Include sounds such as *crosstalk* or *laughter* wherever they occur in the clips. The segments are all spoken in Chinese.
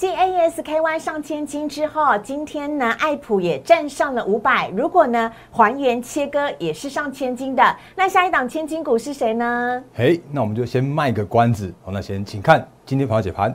继 ASKY 上千金之后，今天呢，爱普也站上了五百。如果呢还原切割也是上千金的，那下一档千金股是谁呢？嘿，那我们就先卖个关子。好，那先请看今天盘解盘。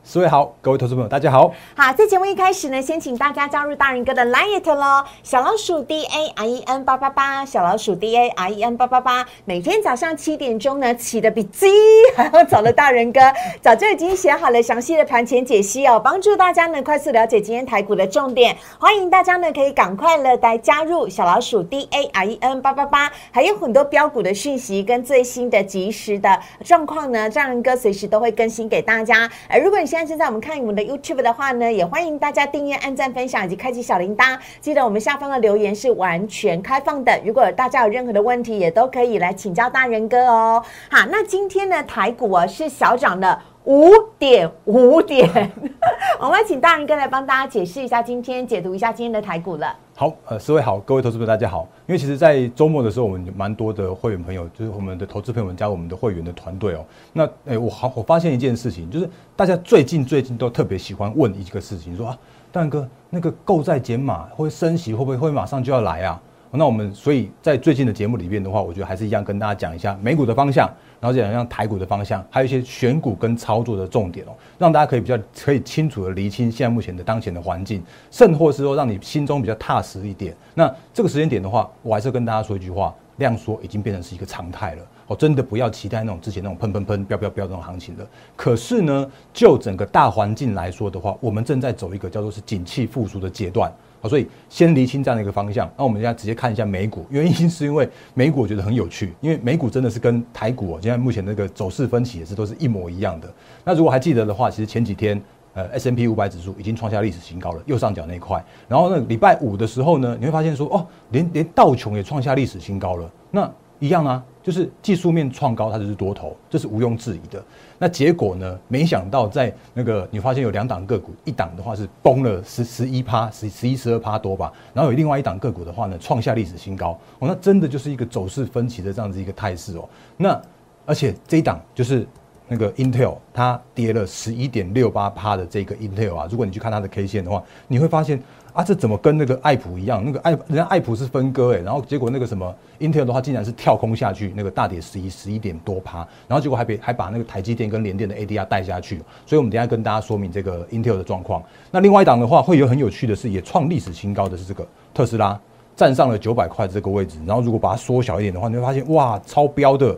四位好，各位投资朋友大家好。好，在节目一开始呢，先请大家加入大人哥的 Line 喽，小老鼠 D A R E N 八八八，小老鼠 D A R E N 八八八，每天早上七点钟呢，起的比鸡还要早的大人哥，*laughs* 早就已经写好了详细的盘前解析哦，帮助大家呢快速了解今天台股的重点。欢迎大家呢可以赶快了来加入小老鼠 D A R E N 八八八，还有很多标股的讯息跟最新的及时的状况呢，大人哥随时都会更新给大家。而如果你现在正在我们看我们的 YouTube 的话呢，也欢迎大家订阅、按赞、分享以及开启小铃铛。记得我们下方的留言是完全开放的，如果大家有任何的问题，也都可以来请教大人哥哦。好，那今天的台股啊是小涨的五点五点，*laughs* 我们请大人哥来帮大家解释一下今天，解读一下今天的台股了。好，呃，四位好，各位投资朋友大家好。因为其实，在周末的时候，我们蛮多的会员朋友，就是我们的投资朋友们加我们的会员的团队哦。那，哎，我好，我发现一件事情，就是大家最近最近都特别喜欢问一个事情，说啊，蛋哥，那个购债减码会升息，会不会会马上就要来啊？那我们所以在最近的节目里面的话，我觉得还是一样跟大家讲一下美股的方向。然后讲讲台股的方向，还有一些选股跟操作的重点哦，让大家可以比较可以清楚的厘清现在目前的当前的环境，甚或是说让你心中比较踏实一点。那这个时间点的话，我还是跟大家说一句话：量缩已经变成是一个常态了哦，真的不要期待那种之前那种喷喷喷、飙飙飙这种行情了。可是呢，就整个大环境来说的话，我们正在走一个叫做是景气复苏的阶段。好，所以先厘清这样的一个方向。那我们现在直接看一下美股，原因是因为美股我觉得很有趣，因为美股真的是跟台股哦，现在目前那个走势分歧也是都是一模一样的。那如果还记得的话，其实前几天呃 S M P 五百指数已经创下历史新高了，右上角那一块。然后呢，礼拜五的时候呢，你会发现说哦，连连道琼也创下历史新高了。那一样啊，就是技术面创高，它就是多头，这是毋庸置疑的。那结果呢？没想到在那个你发现有两档个股，一档的话是崩了十十一趴，十十一十二趴多吧。然后有另外一档个股的话呢，创下历史新高。哦，那真的就是一个走势分歧的这样子一个态势哦。那而且这一档就是那个 Intel，它跌了十一点六八趴的这个 Intel 啊，如果你去看它的 K 线的话，你会发现。啊，这怎么跟那个爱普一样？那个爱人家爱普是分割哎，然后结果那个什么 Intel 的话，竟然是跳空下去，那个大跌十一十一点多趴，然后结果还被还把那个台积电跟联电的 ADR 带下去。所以我们等下跟大家说明这个 Intel 的状况。那另外一档的话，会有很有趣的是，也创历史新高的是这个特斯拉，站上了九百块这个位置。然后如果把它缩小一点的话，你会发现哇，超标的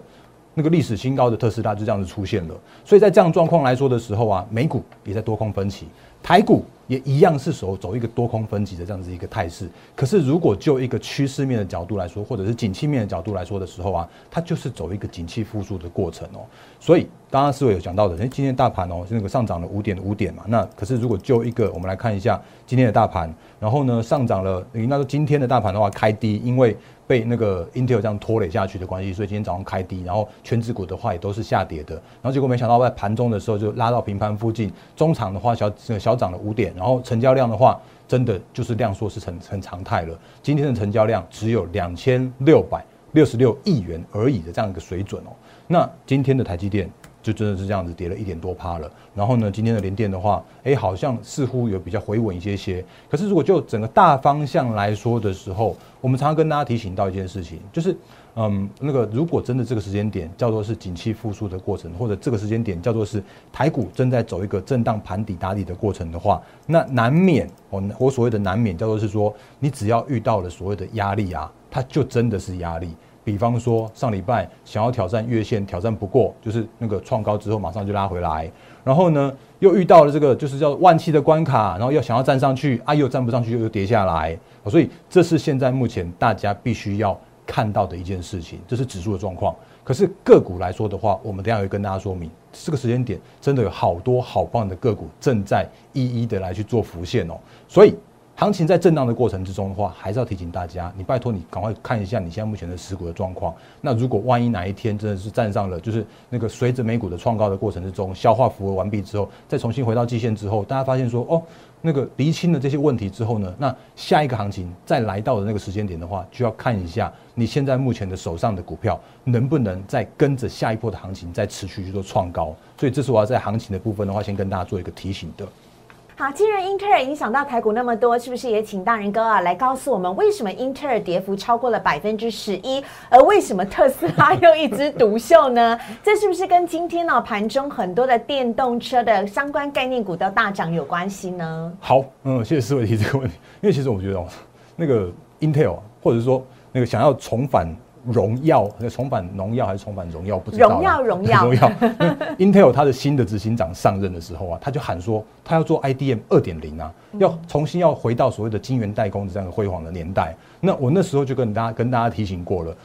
那个历史新高的特斯拉就这样子出现了。所以在这样状况来说的时候啊，美股也在多空分歧。台股也一样是走走一个多空分级的这样子一个态势，可是如果就一个趋势面的角度来说，或者是景气面的角度来说的时候啊，它就是走一个景气复苏的过程哦。所以刚刚思维有讲到的，哎，今天大盘哦是那个上涨了五点五点嘛，那可是如果就一个我们来看一下今天的大盘，然后呢上涨了，应该说今天的大盘的话开低，因为。被那个 Intel 这样拖累下去的关系，所以今天早上开低，然后全指股的话也都是下跌的，然后结果没想到在盘中的时候就拉到平盘附近，中场的话小小涨了五点，然后成交量的话真的就是量缩是成成常态了，今天的成交量只有两千六百六十六亿元而已的这样一个水准哦，那今天的台积电。就真的是这样子跌了一点多趴了，然后呢，今天的连电的话，哎，好像似乎有比较回稳一些些。可是如果就整个大方向来说的时候，我们常常跟大家提醒到一件事情，就是，嗯，那个如果真的这个时间点叫做是景气复苏的过程，或者这个时间点叫做是台股正在走一个震荡盘底打底的过程的话，那难免我我所谓的难免叫做是说，你只要遇到了所谓的压力啊，它就真的是压力。比方说上礼拜想要挑战月线，挑战不过，就是那个创高之后马上就拉回来，然后呢又遇到了这个就是叫万期的关卡，然后要想要站上去，啊又站不上去，又跌下来，所以这是现在目前大家必须要看到的一件事情，这是指数的状况。可是个股来说的话，我们等下会跟大家说明，这个时间点真的有好多好棒的个股正在一一的来去做浮现哦。所以，行情在震荡的过程之中的话，还是要提醒大家，你拜托你赶快看一下你现在目前的持股的状况。那如果万一哪一天真的是站上了，就是那个随着美股的创高的过程之中，消化符合完毕之后，再重新回到季线之后，大家发现说哦。那个厘清了这些问题之后呢，那下一个行情再来到的那个时间点的话，就要看一下你现在目前的手上的股票能不能再跟着下一波的行情再持续去做创高。所以这是我要在行情的部分的话，先跟大家做一个提醒的。好，既然英特尔影响到台股那么多，是不是也请大人哥啊来告诉我们，为什么英特尔跌幅超过了百分之十一，而为什么特斯拉又一枝独秀呢？*laughs* 这是不是跟今天呢盘中很多的电动车的相关概念股都大涨有关系呢？好，嗯，谢谢思维提这个问题，因为其实我觉得哦，那个 Intel 或者说那个想要重返。荣耀，重返荣耀还是重返荣耀？不知道。荣耀，荣耀，*laughs* 荣耀。Intel 它的新的执行长上任的时候啊，他就喊说，他要做 IDM 二点零啊，要重新要回到所谓的晶圆代工的这样的辉煌的年代。那我那时候就跟大家跟大家提醒过了。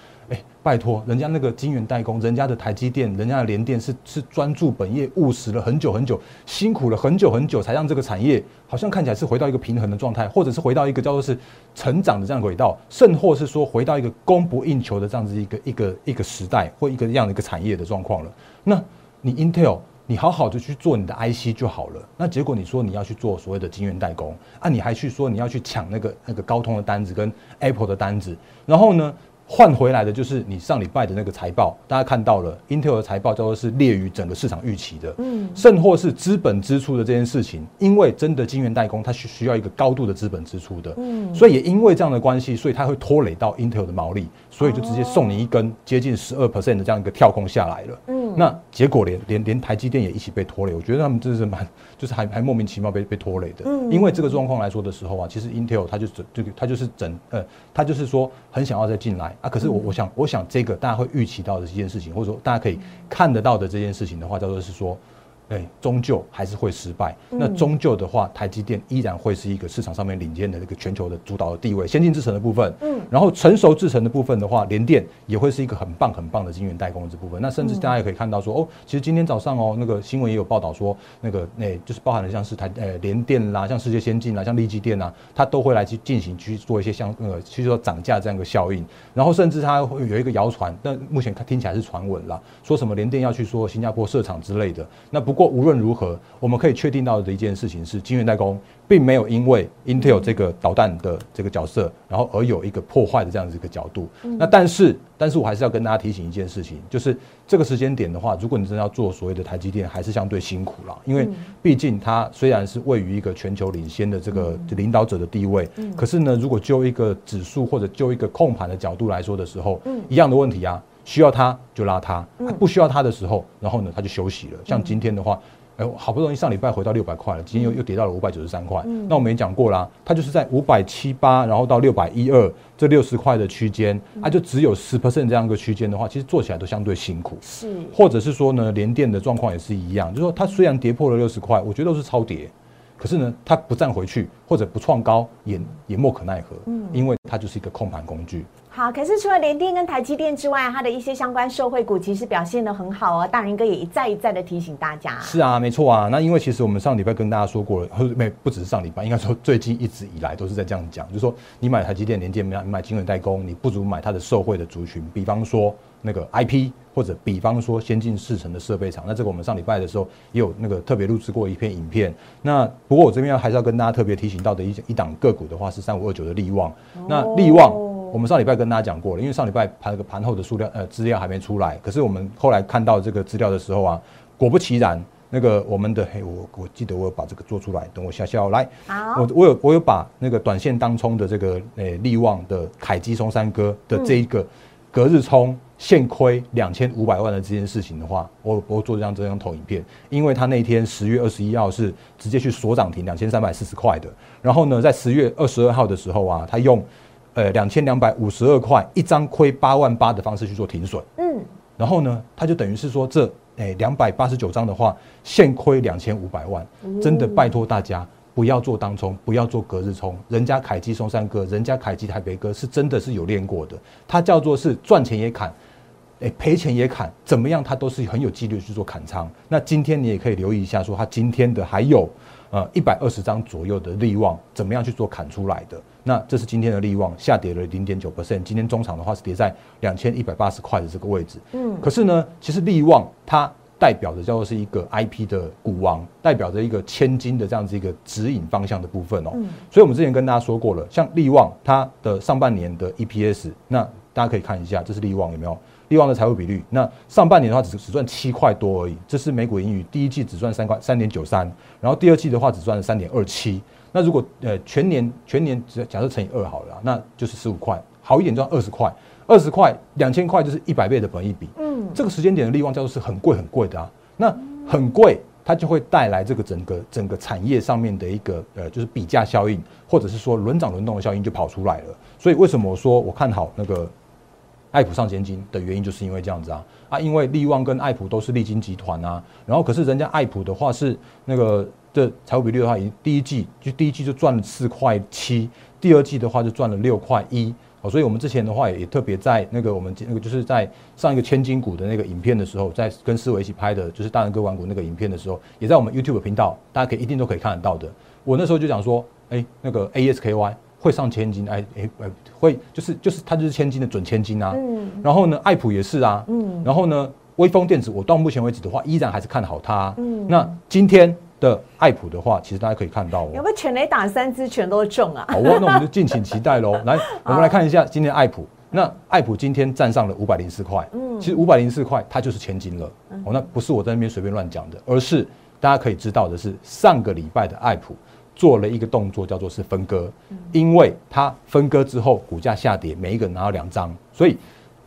拜托，人家那个晶圆代工，人家的台积电，人家的联电是是专注本业，务实了很久很久，辛苦了很久很久，才让这个产业好像看起来是回到一个平衡的状态，或者是回到一个叫做是成长的这样轨道，甚或是说回到一个供不应求的这样子一个一个一个时代或一个这样的一个产业的状况了。那你 Intel，你好好的去做你的 IC 就好了。那结果你说你要去做所谓的晶圆代工啊，你还去说你要去抢那个那个高通的单子跟 Apple 的单子，然后呢？换回来的就是你上礼拜的那个财报，大家看到了，Intel 的财报叫做是列于整个市场预期的，嗯，甚或是资本支出的这件事情，因为真的晶圆代工它需需要一个高度的资本支出的，嗯，所以也因为这样的关系，所以它会拖累到 Intel 的毛利，所以就直接送你一根接近十二 percent 的这样一个跳空下来了，嗯，那结果连连连台积电也一起被拖累，我觉得他们真的是蛮 *laughs* 就是还还莫名其妙被被拖累的，嗯，因为这个状况来说的时候啊，其实 Intel 它就整这个它就是整呃，它就是说很想要再进来。啊，可是我我想我想这个大家会预期到的这件事情，或者说大家可以看得到的这件事情的话，叫做是说。哎，终究还是会失败。那终究的话，台积电依然会是一个市场上面领先的这个全球的主导的地位。先进制程的部分，嗯，然后成熟制程的部分的话，联电也会是一个很棒很棒的晶圆代工的这部分。那甚至大家也可以看到说，哦，其实今天早上哦，那个新闻也有报道说，那个那就是包含了像是台呃联电啦，像世界先进啦，像立积电啊，它都会来去进行去做一些像呃，去说涨价这样一个效应。然后甚至它会有一个谣传，但目前看听起来是传闻啦，说什么联电要去说新加坡设厂之类的。那不过无论如何。我们可以确定到的一件事情是，晶圆代工并没有因为 Intel 这个导弹的这个角色，然后而有一个破坏的这样子一个角度。那但是，但是我还是要跟大家提醒一件事情，就是这个时间点的话，如果你真的要做所谓的台积电，还是相对辛苦了，因为毕竟它虽然是位于一个全球领先的这个领导者的地位，可是呢，如果就一个指数或者就一个控盘的角度来说的时候，一样的问题啊，需要它就拉它，不需要它的时候，然后呢，它就休息了。像今天的话。哎，好不容易上礼拜回到六百块了，今天又又跌到了五百九十三块。那我们也讲过啦，它就是在五百七八，然后到六百一二这六十块的区间，它就只有十 percent 这样一个区间的话，其实做起来都相对辛苦。是，或者是说呢，连电的状况也是一样，就是说它虽然跌破了六十块，我觉得都是超跌。可是呢，它不站回去或者不创高，也也莫可奈何。嗯，因为它就是一个控盘工具。好，可是除了联电跟台积电之外，它的一些相关受惠股其实表现的很好哦。大人哥也一再一再的提醒大家。是啊，没错啊。那因为其实我们上礼拜跟大家说过了，没不只是上礼拜，应该说最近一直以来都是在这样讲，就是说你买台积电、联电、买买晶圆代工，你不如买它的受惠的族群，比方说。那个 IP 或者比方说先进制程的设备厂，那这个我们上礼拜的时候也有那个特别录制过一篇影片。那不过我这边要还是要跟大家特别提醒到的一一档个股的话是三五二九的利旺。那利旺我们上礼拜跟大家讲过了，因为上礼拜盘个盘后的数量呃资料还没出来，可是我们后来看到这个资料的时候啊，果不其然，那个我们的嘿我我记得我有把这个做出来，等我下下来。好，我我有我有把那个短线当冲的这个诶利旺的凯基松山哥的这一个隔日冲。现亏两千五百万的这件事情的话，我我做这张这张投影片，因为他那天十月二十一号是直接去锁涨停两千三百四十块的，然后呢，在十月二十二号的时候啊，他用呃两千两百五十二块一张亏八万八的方式去做停损，嗯，然后呢，他就等于是说这诶两百八十九张的话，现亏两千五百万，真的拜托大家。不要做当冲，不要做隔日冲。人家凯基松山哥，人家凯基台北哥是真的是有练过的。他叫做是赚钱也砍，哎赔钱也砍，怎么样他都是很有纪律去做砍仓。那今天你也可以留意一下，说他今天的还有呃一百二十张左右的利望，怎么样去做砍出来的？那这是今天的利旺下跌了零点九 percent，今天中场的话是跌在两千一百八十块的这个位置。嗯，可是呢，其实利旺它代表的叫做是一个 IP 的股王，代表着一个千金的这样子一个指引方向的部分哦。嗯，所以我们之前跟大家说过了，像利旺它的上半年的 EPS，那大家可以看一下，这是利旺有没有？利旺的财务比率，那上半年的话只只赚七块多而已，这是美股盈余，第一季只赚三块三点九三，然后第二季的话只赚了三点二七。那如果呃全年全年只假设乘以二好了，那就是十五块，好一点赚二十块，二十块两千块就是一百倍的本益比。嗯，这个时间点的利旺叫做是很贵很贵的啊。那很贵，它就会带来这个整个整个产业上面的一个呃就是比价效应，或者是说轮涨轮动的效应就跑出来了。所以为什么我说我看好那个爱普上千金的原因，就是因为这样子啊啊，因为利旺跟爱普都是利金集团啊，然后可是人家爱普的话是那个。的财务比率的话，第一季就第一季就赚了四块七，第二季的话就赚了六块一哦。所以我们之前的话也特别在那个我们那个就是在上一个千金股的那个影片的时候，在跟思维一起拍的，就是大人哥玩股那个影片的时候，也在我们 YouTube 频道，大家可以一定都可以看得到的。我那时候就讲说，哎，那个 ASKY 会上千金，哎哎哎，会就是就是它就是千金的准千金啊。嗯。然后呢，爱普也是啊。嗯。然后呢，微风电子，我到目前为止的话，依然还是看好它。嗯。那今天。的爱普的话，其实大家可以看到哦，有没有全雷打三支全都中啊？好，那我们就敬请期待喽。*laughs* 来，我们来看一下今天爱普。那爱普今天站上了五百零四块，嗯，其实五百零四块它就是千金了。哦，那不是我在那边随便乱讲的，而是大家可以知道的是，上个礼拜的爱普做了一个动作，叫做是分割，因为它分割之后股价下跌，每一个人拿到两张，所以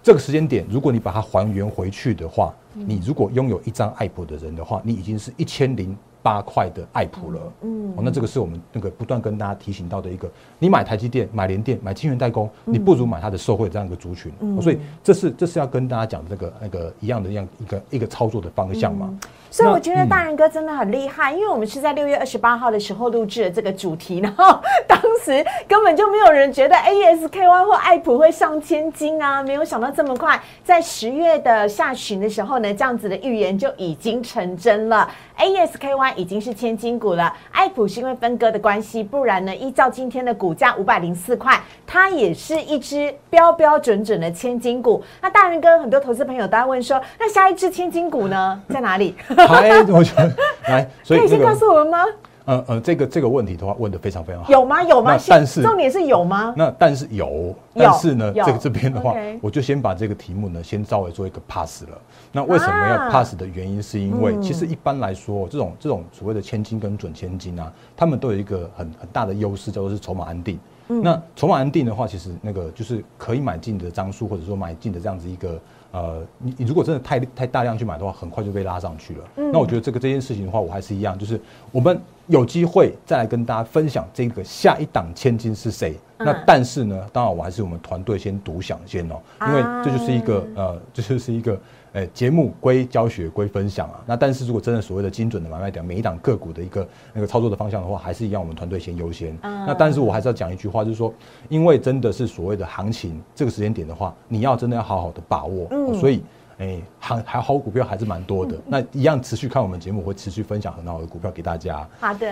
这个时间点，如果你把它还原回去的话，你如果拥有一张爱普的人的话，你已经是一千零。八块的爱普了，嗯，哦，那这个是我们那个不断跟大家提醒到的一个，你买台积电、买联电、买晶圆代工，你不如买它的受惠这样一个族群，嗯。所以这是这是要跟大家讲的这个那个一样的样一个一个操作的方向嘛。所以我觉得大人哥真的很厉害，因为我们是在六月二十八号的时候录制了这个主题，然后 *laughs* 当时根本就没有人觉得 ASKY 或爱普会上千金啊，没有想到这么快，在十月的下旬的时候呢，这样子的预言就已经成真了。ASKY 已经是千金股了，爱普是因为分割的关系，不然呢，依照今天的股价五百零四块，它也是一只标标准准的千金股。那大人哥很多投资朋友都在问说，那下一只千金股呢，在哪里？来，我觉得来，所以 *laughs* 可以先告诉我们吗？呃呃，这个这个问题的话，问的非常非常好。有吗？有吗？但是重点是有吗？那但是有，但是呢，这个这边的话，我就先把这个题目呢，先稍微做一个 pass 了。那为什么要 pass 的原因，是因为其实一般来说，这种这种所谓的千金跟准千金啊，他们都有一个很很大的优势，叫做是筹码安定。那筹码安定的话，其实那个就是可以买进的张数，或者说买进的这样子一个。呃，你你如果真的太太大量去买的话，很快就被拉上去了。那我觉得这个这件事情的话，我还是一样，就是我们有机会再来跟大家分享这个下一档千金是谁。那但是呢，当然我还是我们团队先独享先哦，因为这就是一个呃，这就是一个。哎，节目归教学归分享啊。那但是如果真的所谓的精准的买卖点，每一档个股的一个那个操作的方向的话，还是一样，我们团队先优先。那但是我还是要讲一句话，就是说，因为真的是所谓的行情这个时间点的话，你要真的要好好的把握。所以。哎，还还好股票还是蛮多的。那一样持续看我们节目，会持续分享很好的股票给大家。好的，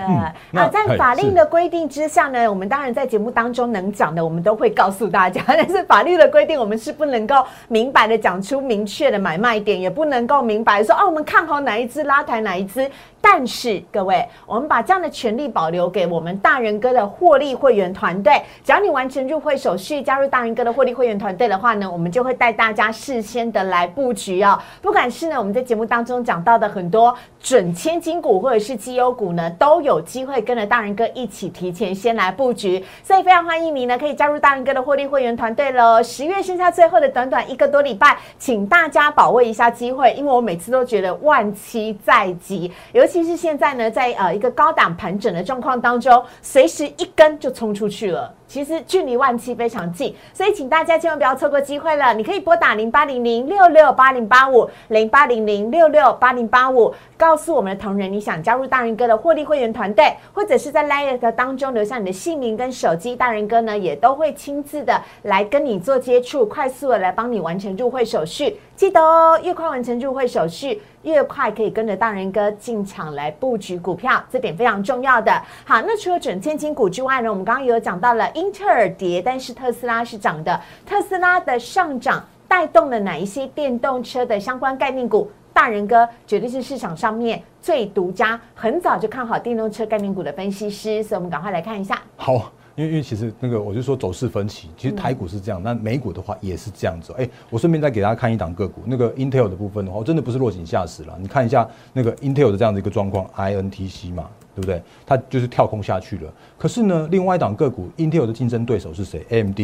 那在法令的规定之下呢，我们当然在节目当中能讲的，我们都会告诉大家。*laughs* 但是法律的规定，我们是不能够明白的讲出明确的买卖点，也不能够明白说哦，我们看好哪一只拉抬哪一只。但是各位，我们把这样的权利保留给我们大人哥的获利会员团队。只要你完成入会手续，加入大人哥的获利会员团队的话呢，我们就会带大家事先的来布局哦。不管是呢我们在节目当中讲到的很多准千金股，或者是绩优股呢，都有机会跟着大人哥一起提前先来布局。所以非常欢迎你呢，可以加入大人哥的获利会员团队喽。十月剩下最后的短短一个多礼拜，请大家把握一下机会，因为我每次都觉得万期在即，尤其实现在呢，在呃一个高档盘整的状况当中，随时一根就冲出去了。其实距离万七非常近，所以请大家千万不要错过机会了。你可以拨打零八零零六六八零八五零八零零六六八零八五，告诉我们的同仁你想加入大人哥的获利会员团队，或者是在 Light 当中留下你的姓名跟手机，大人哥呢也都会亲自的来跟你做接触，快速的来帮你完成入会手续。记得哦，越快完成入会手续。越快可以跟着大人哥进场来布局股票，这点非常重要的。好，那除了整千金股之外呢，我们刚刚也有讲到了英特尔跌，但是特斯拉是涨的。特斯拉的上涨带动了哪一些电动车的相关概念股？大人哥绝对是市场上面最独家，很早就看好电动车概念股的分析师，所以我们赶快来看一下。好。因为因为其实那个我就说走势分歧，其实台股是这样，那美股的话也是这样子。哎，我顺便再给大家看一档个股，那个 Intel 的部分的话，真的不是落井下石了。你看一下那个 Intel 的这样的一个状况，INTC 嘛，对不对？它就是跳空下去了。可是呢，另外一档个股 Intel 的竞争对手是谁？AMD，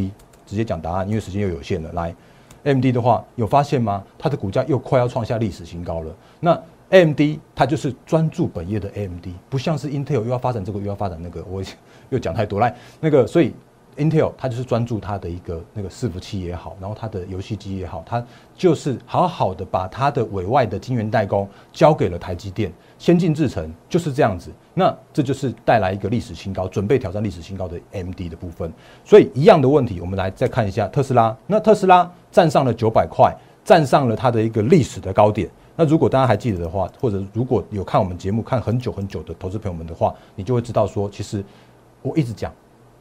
直接讲答案，因为时间又有限了。来，AMD 的话有发现吗？它的股价又快要创下历史新高了。那 AMD 它就是专注本业的 AMD，不像是 Intel 又要发展这个又要发展那个，我 *laughs* 又讲太多来那个，所以 Intel 它就是专注它的一个那个伺服器也好，然后它的游戏机也好，它就是好好的把它的委外的晶圆代工交给了台积电，先进制程就是这样子。那这就是带来一个历史新高，准备挑战历史新高的 MD 的部分。所以一样的问题，我们来再看一下特斯拉。那特斯拉站上了九百块，站上了它的一个历史的高点。那如果大家还记得的话，或者如果有看我们节目看很久很久的投资朋友们的话，你就会知道说，其实我一直讲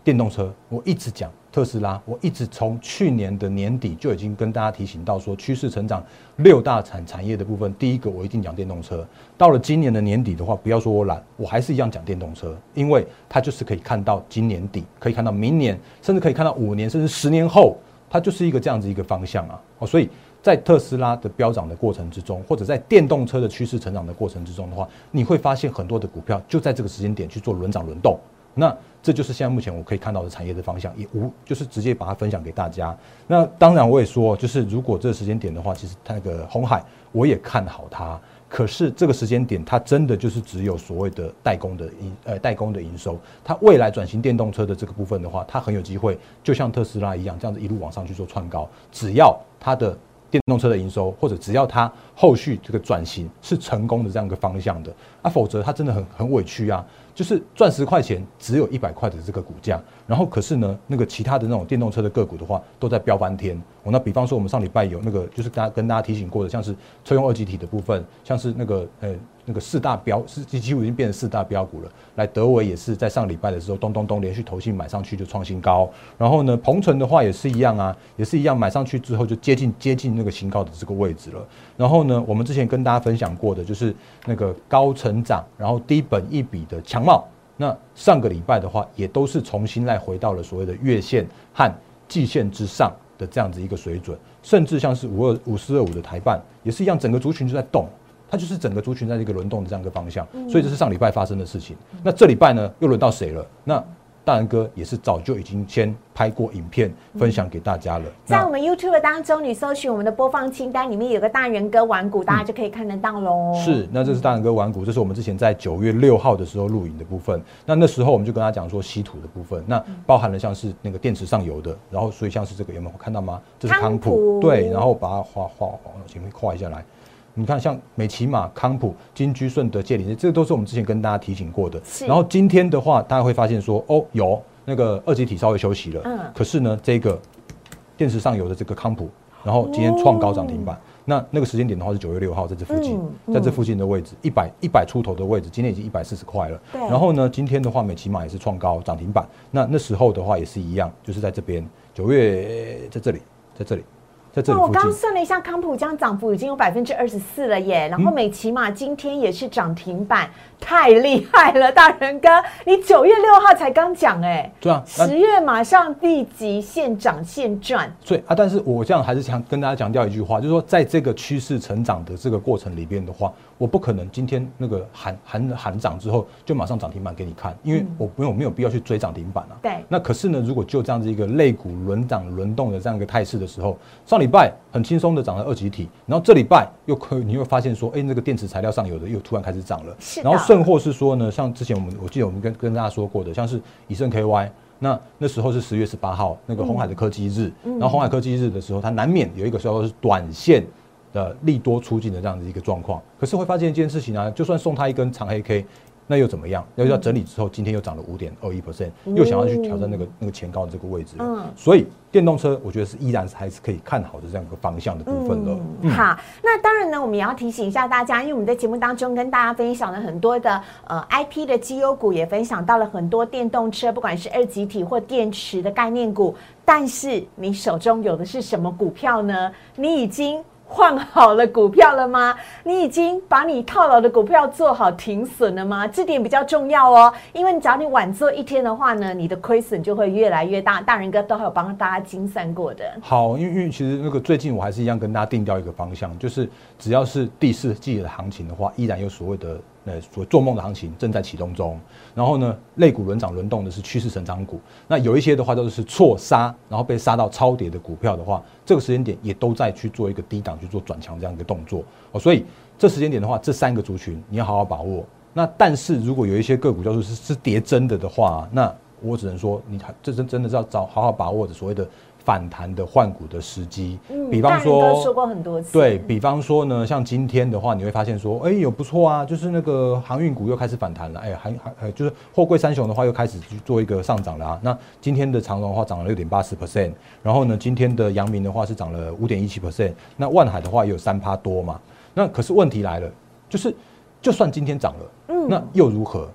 电动车，我一直讲特斯拉，我一直从去年的年底就已经跟大家提醒到说，趋势成长六大产产业的部分，第一个我一定讲电动车。到了今年的年底的话，不要说我懒，我还是一样讲电动车，因为它就是可以看到今年底，可以看到明年，甚至可以看到五年甚至十年后，它就是一个这样子一个方向啊。哦，所以。在特斯拉的飙涨的过程之中，或者在电动车的趋势成长的过程之中的话，你会发现很多的股票就在这个时间点去做轮涨轮动。那这就是现在目前我可以看到的产业的方向，也无就是直接把它分享给大家。那当然我也说，就是如果这个时间点的话，其实那个红海我也看好它。可是这个时间点，它真的就是只有所谓的代工的营呃代工的营收。它未来转型电动车的这个部分的话，它很有机会，就像特斯拉一样，这样子一路往上去做窜高。只要它的电动车的营收，或者只要它后续这个转型是成功的这样一个方向的，啊，否则它真的很很委屈啊，就是赚十块钱只有一百块的这个股价，然后可是呢，那个其他的那种电动车的个股的话，都在飙翻天。我那比方说，我们上礼拜有那个，就是大家跟大家提醒过的，像是车用二级体的部分，像是那个呃。那个四大标是几乎已经变成四大标股了。来，德维也是在上礼拜的时候，咚咚咚连续投信买上去就创新高。然后呢，鹏程的话也是一样啊，也是一样买上去之后就接近接近那个新高的这个位置了。然后呢，我们之前跟大家分享过的就是那个高成长，然后低本一比的强茂。那上个礼拜的话，也都是重新来回到了所谓的月线和季线之上的这样子一个水准，甚至像是五二五四二五的台办也是一样，整个族群就在动。它就是整个族群在这个轮动的这样一个方向，所以这是上礼拜发生的事情。那这礼拜呢，又轮到谁了？那大人哥也是早就已经先拍过影片分享给大家了。在我们 YouTube 当中，你搜寻我们的播放清单里面有个大人哥玩股，大家就可以看得到喽。是，那这是大人哥玩股，这是我们之前在九月六号的时候录影的部分。那那时候我们就跟他讲说稀土的部分，那包含了像是那个电池上游的，然后所以像是这个有没有看到吗？这是康普，对，然后把它画画往，前面画一下来。你看，像美骑马、康普、金居、顺德、借林，这个都是我们之前跟大家提醒过的。然后今天的话，大家会发现说，哦，有那个二级体稍微休息了。嗯。可是呢，这个电池上游的这个康普，然后今天创高涨停板。那那个时间点的话是九月六号，在这附近，在这附近的位置，一百一百出头的位置，今天已经一百四十块了。对。然后呢，今天的话，美骑马也是创高涨停板。那那时候的话也是一样，就是在这边，九月在这里，在这里。那我刚算了一下，康普这样涨幅已经有百分之二十四了耶。然后美骑马今天也是涨停板，太厉害了，大人哥，你九月六号才刚讲哎，对啊，十月马上立即现涨现赚。对啊，但是我这样还是想跟大家强调一句话，就是说在这个趋势成长的这个过程里边的话。我不可能今天那个喊喊喊涨之后就马上涨停板给你看，因为我没有没有必要去追涨停板啊。对。那可是呢，如果就这样子一个类股轮涨轮动的这样一个态势的时候，上礼拜很轻松的涨了二级体，然后这礼拜又可你会发现说，哎，那个电池材料上有的又突然开始涨了。是。然后甚或是说呢，像之前我们我记得我们跟跟大家说过的，像是以盛 KY。那那时候是十月十八号，那个红海的科技日，然后红海科技日的时候，它难免有一个时候是短线的利多出尽的这样的一个状况。可是会发现一件事情啊，就算送它一根长黑 K。那又怎么样？要要整理之后，今天又涨了五点二一 percent，又想要去挑战那个那个前高的这个位置。嗯，所以电动车，我觉得是依然是还是可以看好的这样一个方向的部分了。好，那当然呢，我们也要提醒一下大家，因为我们在节目当中跟大家分享了很多的呃 IP 的绩优股，也分享到了很多电动车，不管是二级体或电池的概念股。但是你手中有的是什么股票呢？你已经。换好了股票了吗？你已经把你套牢的股票做好停损了吗？这点比较重要哦，因为你只要你晚做一天的话呢，你的亏损就会越来越大。大仁哥都还有帮大家精算过的。好，因为因为其实那个最近我还是一样跟大家定掉一个方向，就是只要是第四季的行情的话，依然有所谓的。呃所做梦的行情正在启动中，然后呢，类股轮涨轮动的是趋势成长股。那有一些的话都是错杀，然后被杀到超跌的股票的话，这个时间点也都在去做一个低档去做转强这样一个动作哦。所以这时间点的话，这三个族群你要好好把握。那但是如果有一些个股叫做是是跌真的的话，那我只能说你还这真真的是要找好好把握的所谓的。反弹的换股的时机，比方说说过很多次，对比方说呢，像今天的话，你会发现说，哎，有不错啊，就是那个航运股又开始反弹了，哎，还还就是货柜三雄的话又开始去做一个上涨了啊。那今天的长荣的话涨了六点八四 percent，然后呢，今天的阳明的话是涨了五点一七 percent，那万海的话也有三趴多嘛。那可是问题来了，就是就算今天涨了。那又如何？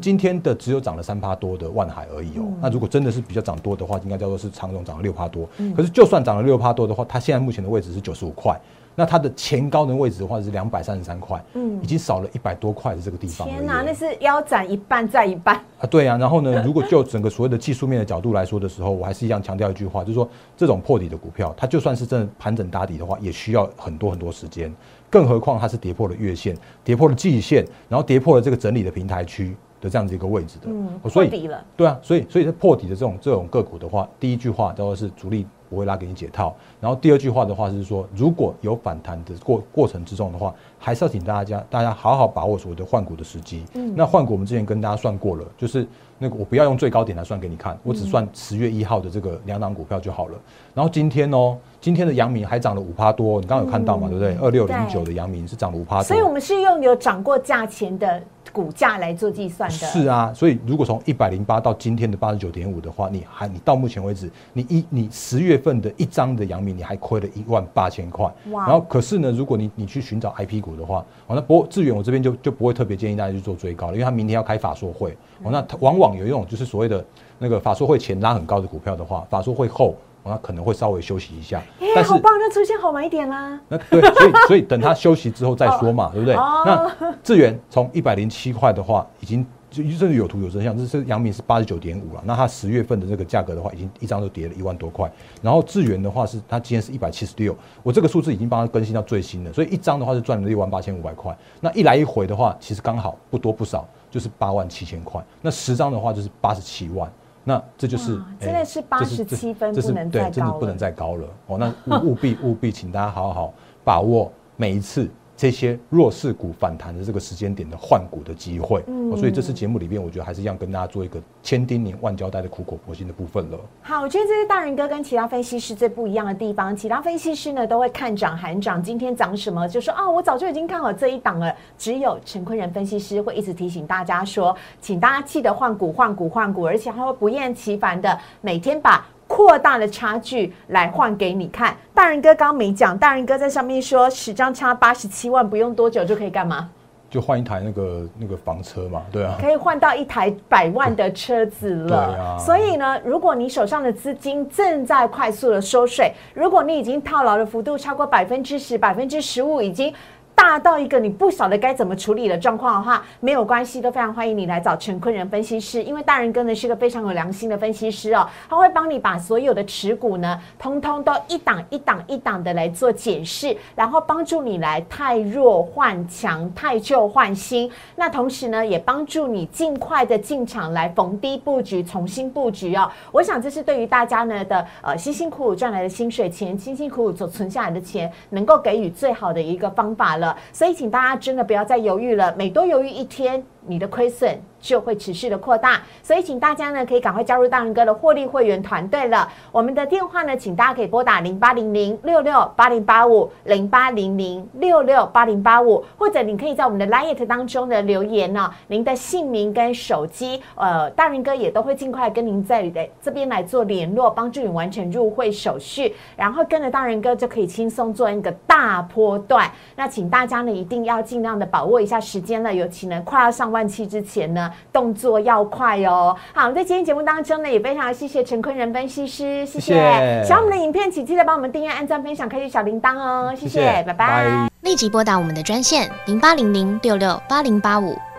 今天的只有涨了三趴多的万海而已哦。那如果真的是比较涨多的话，应该叫做是长荣涨了六趴多。可是就算涨了六趴多的话，它现在目前的位置是九十五块。那它的前高的位置的话是两百三十三块，嗯，已经少了一百多块的这个地方。天哪，那是腰斩一半再一半啊！对啊，然后呢，*laughs* 如果就整个所谓的技术面的角度来说的时候，我还是一样强调一句话，就是说这种破底的股票，它就算是真的盘整打底的话，也需要很多很多时间。更何况它是跌破了月线，跌破了季线，然后跌破了这个整理的平台区的这样子一个位置的，嗯，破底了。对啊，所以所以破底的这种这种个股的话，第一句话叫做是主力。不会拉给你解套，然后第二句话的话是说，如果有反弹的过过程之中的话，还是要请大家大家好好把握所谓的换股的时机。嗯，那换股我们之前跟大家算过了，就是那个我不要用最高点来算给你看，我只算十月一号的这个两档股票就好了。然后今天哦，今天的阳明还涨了五趴多，你刚刚有看到嘛？对不对？二六零九的阳明是涨了五趴多，所以我们是用有涨过价钱的。股价来做计算的，是啊，所以如果从一百零八到今天的八十九点五的话，你还你到目前为止，你一你十月份的一张的阳明，你还亏了一万八千块。哇！然后可是呢，如果你你去寻找 I P 股的话，哦，那不过智远我这边就就不会特别建议大家去做追高了，因为他明天要开法说会，哦，那他往往有一种就是所谓的那个法说会前拉很高的股票的话，法说会后。那可能会稍微休息一下，哎，好棒，那出现好买点啦。那对，所以所以等他休息之后再说嘛，*laughs* 对不对？那智源从一百零七块的话，已经就甚至有图有真相，这是阳明是八十九点五了。那它十月份的这个价格的话，已经一张都跌了一万多块。然后智源的话是它今天是一百七十六，我这个数字已经帮它更新到最新的，所以一张的话是赚了六万八千五百块。那一来一回的话，其实刚好不多不少，就是八万七千块。那十张的话就是八十七万。那这就是真的是八十七分，不能再高真的不能再高了哦。那务必务必，请大家好好把握每一次。这些弱势股反弹的这个时间点的换股的机会，嗯，所以这次节目里面，我觉得还是一样跟大家做一个千叮咛万交代的苦口婆心的部分了。好，我觉得这是大人哥跟其他分析师最不一样的地方。其他分析师呢都会看涨喊涨，今天涨什么就说啊，我早就已经看好这一档了。只有陈坤仁分析师会一直提醒大家说，请大家记得换股换股换股，而且他会不厌其烦的每天把。扩大的差距来换给你看，大人哥刚没讲，大人哥在上面说十张差八十七万，不用多久就可以干嘛？就换一台那个那个房车嘛，对啊，可以换到一台百万的车子了。对啊，所以呢，如果你手上的资金正在快速的收税，如果你已经套牢的幅度超过百分之十、百分之十五，已经。大到一个你不晓得该怎么处理的状况的话，没有关系，都非常欢迎你来找陈坤仁分析师，因为大人哥呢是个非常有良心的分析师哦，他会帮你把所有的持股呢，通通都一档一档一档的来做检视，然后帮助你来太弱换强，太旧换新。那同时呢，也帮助你尽快的进场来逢低布局，重新布局哦。我想这是对于大家呢的呃辛辛苦苦赚来的薪水钱，辛辛苦苦所存下来的钱，能够给予最好的一个方法了。所以，请大家真的不要再犹豫了。每多犹豫一天，你的亏损就会持续的扩大。所以，请大家呢可以赶快加入大仁哥的获利会员团队了。我们的电话呢，请大家可以拨打零八零零六六八零八五零八零零六六八零八五，或者你可以在我们的 Light 当中的留言呢，您的姓名跟手机，呃，大仁哥也都会尽快跟您在的这边来做联络，帮助你完成入会手续，然后跟着大仁哥就可以轻松做一个大波段。那请大家呢一定要尽量的把握一下时间了，尤其呢快要上万七之前呢，动作要快哦。好，在今天节目当中呢，也非常谢谢陈坤仁分析师，谢谢。喜欢我们的影片，请记得帮我们订阅、按赞、分享、开启小铃铛哦，谢谢，拜拜。立即拨打我们的专线零八零零六六八零八五